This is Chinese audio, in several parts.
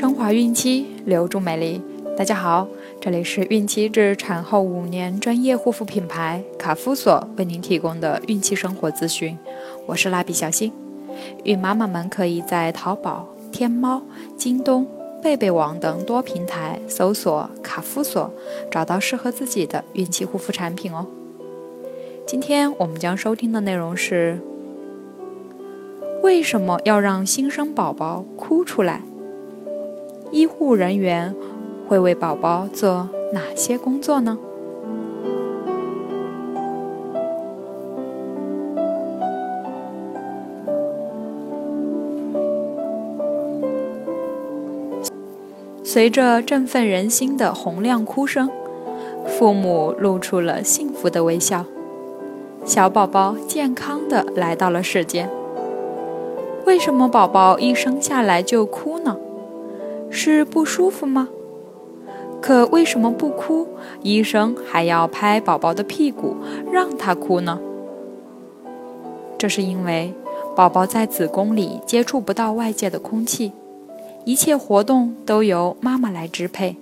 升华孕期，留住美丽。大家好，这里是孕期至产后五年专业护肤品牌卡夫索为您提供的孕期生活资讯。我是蜡笔小新。孕妈妈们可以在淘宝、天猫、京东、贝贝网等多平台搜索卡夫索，找到适合自己的孕期护肤产品哦。今天我们将收听的内容是：为什么要让新生宝宝哭出来？医护人员会为宝宝做哪些工作呢？随着振奋人心的洪亮哭声，父母露出了幸福的微笑。小宝宝健康的来到了世间。为什么宝宝一生下来就哭呢？是不舒服吗？可为什么不哭，医生还要拍宝宝的屁股让他哭呢？这是因为宝宝在子宫里接触不到外界的空气，一切活动都由妈妈来支配。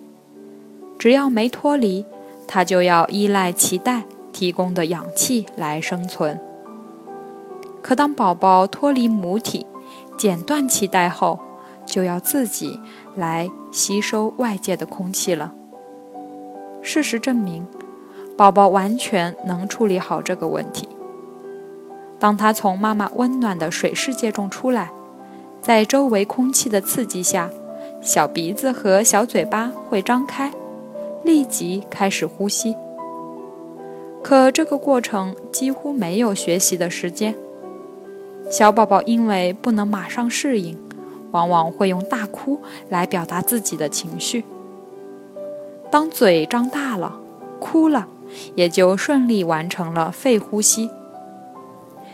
只要没脱离，他就要依赖脐带提供的氧气来生存。可当宝宝脱离母体，剪断脐带后，就要自己来吸收外界的空气了。事实证明，宝宝完全能处理好这个问题。当他从妈妈温暖的水世界中出来，在周围空气的刺激下，小鼻子和小嘴巴会张开，立即开始呼吸。可这个过程几乎没有学习的时间。小宝宝因为不能马上适应。往往会用大哭来表达自己的情绪。当嘴张大了，哭了，也就顺利完成了肺呼吸，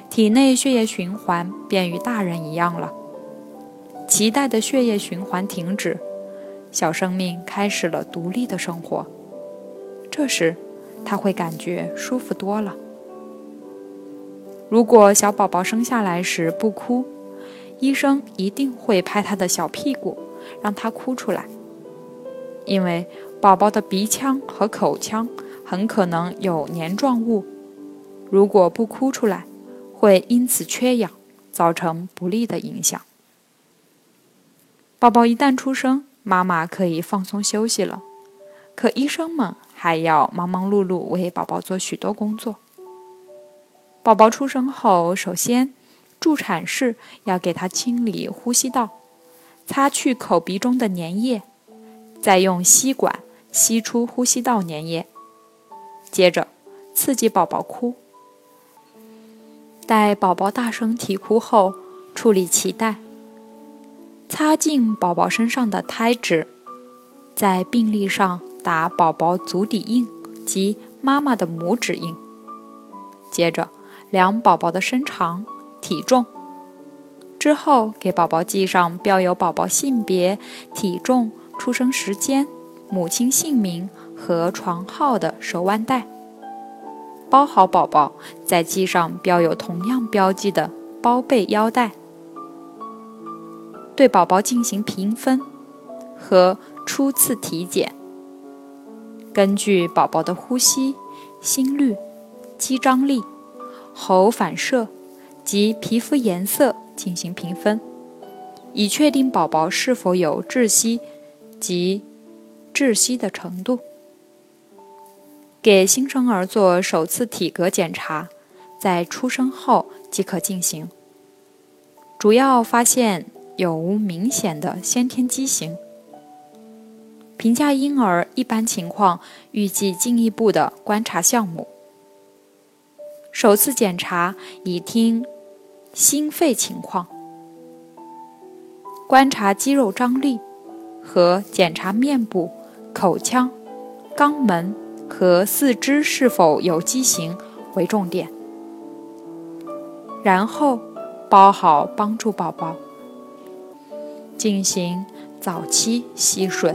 体内血液循环便与大人一样了。脐带的血液循环停止，小生命开始了独立的生活。这时，他会感觉舒服多了。如果小宝宝生下来时不哭，医生一定会拍他的小屁股，让他哭出来，因为宝宝的鼻腔和口腔很可能有黏状物，如果不哭出来，会因此缺氧，造成不利的影响。宝宝一旦出生，妈妈可以放松休息了，可医生们还要忙忙碌碌为宝宝做许多工作。宝宝出生后，首先。助产士要给他清理呼吸道，擦去口鼻中的粘液，再用吸管吸出呼吸道粘液。接着刺激宝宝哭，待宝宝大声啼哭后，处理脐带，擦净宝宝身上的胎脂，在病历上打宝宝足底印及妈妈的拇指印。接着量宝宝的身长。体重之后，给宝宝系上标有宝宝性别、体重、出生时间、母亲姓名和床号的手腕带，包好宝宝，再系上标有同样标记的包背腰带。对宝宝进行评分和初次体检，根据宝宝的呼吸、心率、肌张力、喉反射。及皮肤颜色进行评分，以确定宝宝是否有窒息及窒息的程度。给新生儿做首次体格检查，在出生后即可进行，主要发现有无明显的先天畸形。评价婴儿一般情况，预计进一步的观察项目。首次检查以听。心肺情况，观察肌肉张力和检查面部、口腔、肛门和四肢是否有畸形为重点。然后包好，帮助宝宝进行早期吸吮。